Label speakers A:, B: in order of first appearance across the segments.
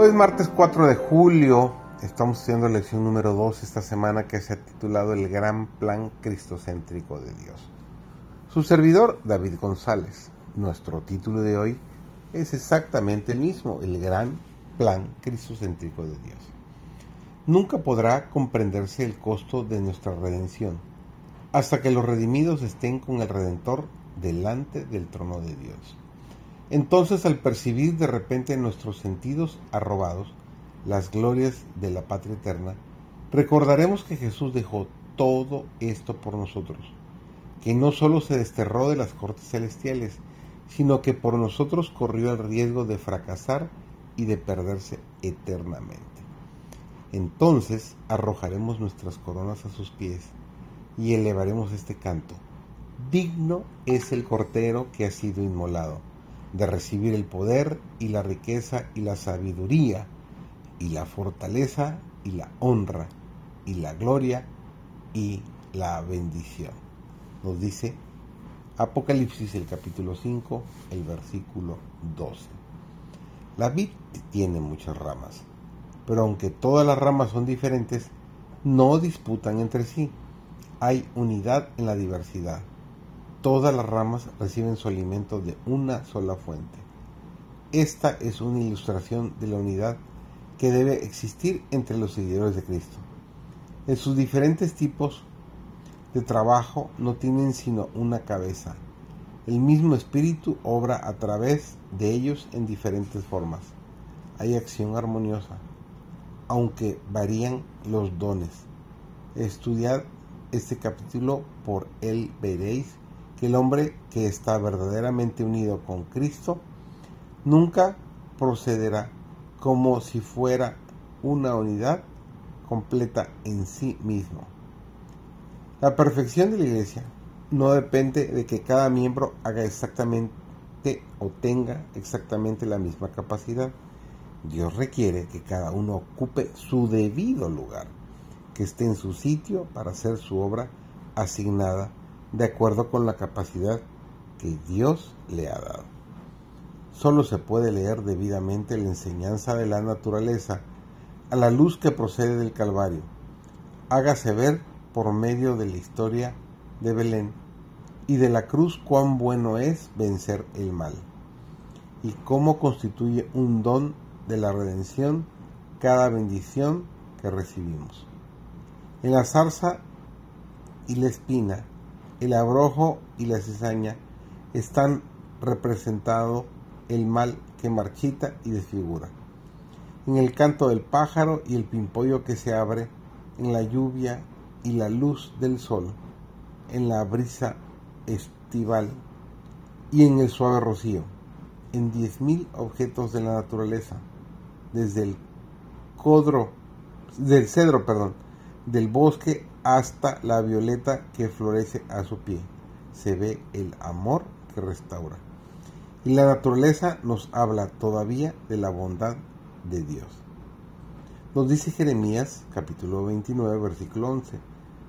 A: Hoy es martes 4 de julio, estamos haciendo lección número 2 esta semana que se ha titulado El gran plan cristocéntrico de Dios. Su servidor, David González. Nuestro título de hoy es exactamente el mismo, el gran plan cristocéntrico de Dios. Nunca podrá comprenderse el costo de nuestra redención hasta que los redimidos estén con el Redentor delante del trono de Dios. Entonces al percibir de repente nuestros sentidos arrobados las glorias de la patria eterna, recordaremos que Jesús dejó todo esto por nosotros, que no solo se desterró de las cortes celestiales, sino que por nosotros corrió el riesgo de fracasar y de perderse eternamente. Entonces arrojaremos nuestras coronas a sus pies y elevaremos este canto. Digno es el Cordero que ha sido inmolado de recibir el poder y la riqueza y la sabiduría y la fortaleza y la honra y la gloria y la bendición. Nos dice Apocalipsis el capítulo 5, el versículo 12. La vid tiene muchas ramas, pero aunque todas las ramas son diferentes, no disputan entre sí. Hay unidad en la diversidad. Todas las ramas reciben su alimento de una sola fuente. Esta es una ilustración de la unidad que debe existir entre los seguidores de Cristo. En sus diferentes tipos de trabajo no tienen sino una cabeza. El mismo espíritu obra a través de ellos en diferentes formas. Hay acción armoniosa, aunque varían los dones. Estudiad este capítulo por él veréis que el hombre que está verdaderamente unido con Cristo nunca procederá como si fuera una unidad completa en sí mismo. La perfección de la iglesia no depende de que cada miembro haga exactamente o tenga exactamente la misma capacidad. Dios requiere que cada uno ocupe su debido lugar, que esté en su sitio para hacer su obra asignada de acuerdo con la capacidad que Dios le ha dado. Solo se puede leer debidamente la enseñanza de la naturaleza a la luz que procede del Calvario. Hágase ver por medio de la historia de Belén y de la cruz cuán bueno es vencer el mal y cómo constituye un don de la redención cada bendición que recibimos. En la zarza y la espina el abrojo y la cizaña están representados el mal que marchita y desfigura. En el canto del pájaro y el pimpollo que se abre, en la lluvia y la luz del sol, en la brisa estival y en el suave rocío, en diez mil objetos de la naturaleza, desde el codro, del cedro, perdón, del bosque hasta la violeta que florece a su pie. Se ve el amor que restaura. Y la naturaleza nos habla todavía de la bondad de Dios. Nos dice Jeremías capítulo 29 versículo 11,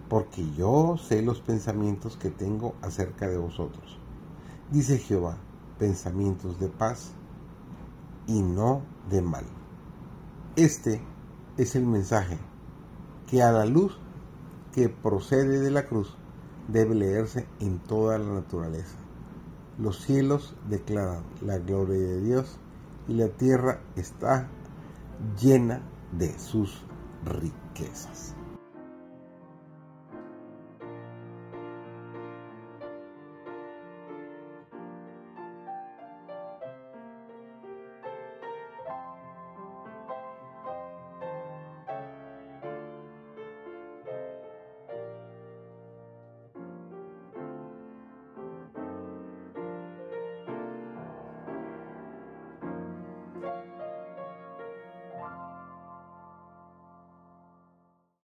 A: porque yo sé los pensamientos que tengo acerca de vosotros. Dice Jehová, pensamientos de paz y no de mal. Este es el mensaje que a la luz que procede de la cruz debe leerse en toda la naturaleza. Los cielos declaran la gloria de Dios y la tierra está llena de sus riquezas.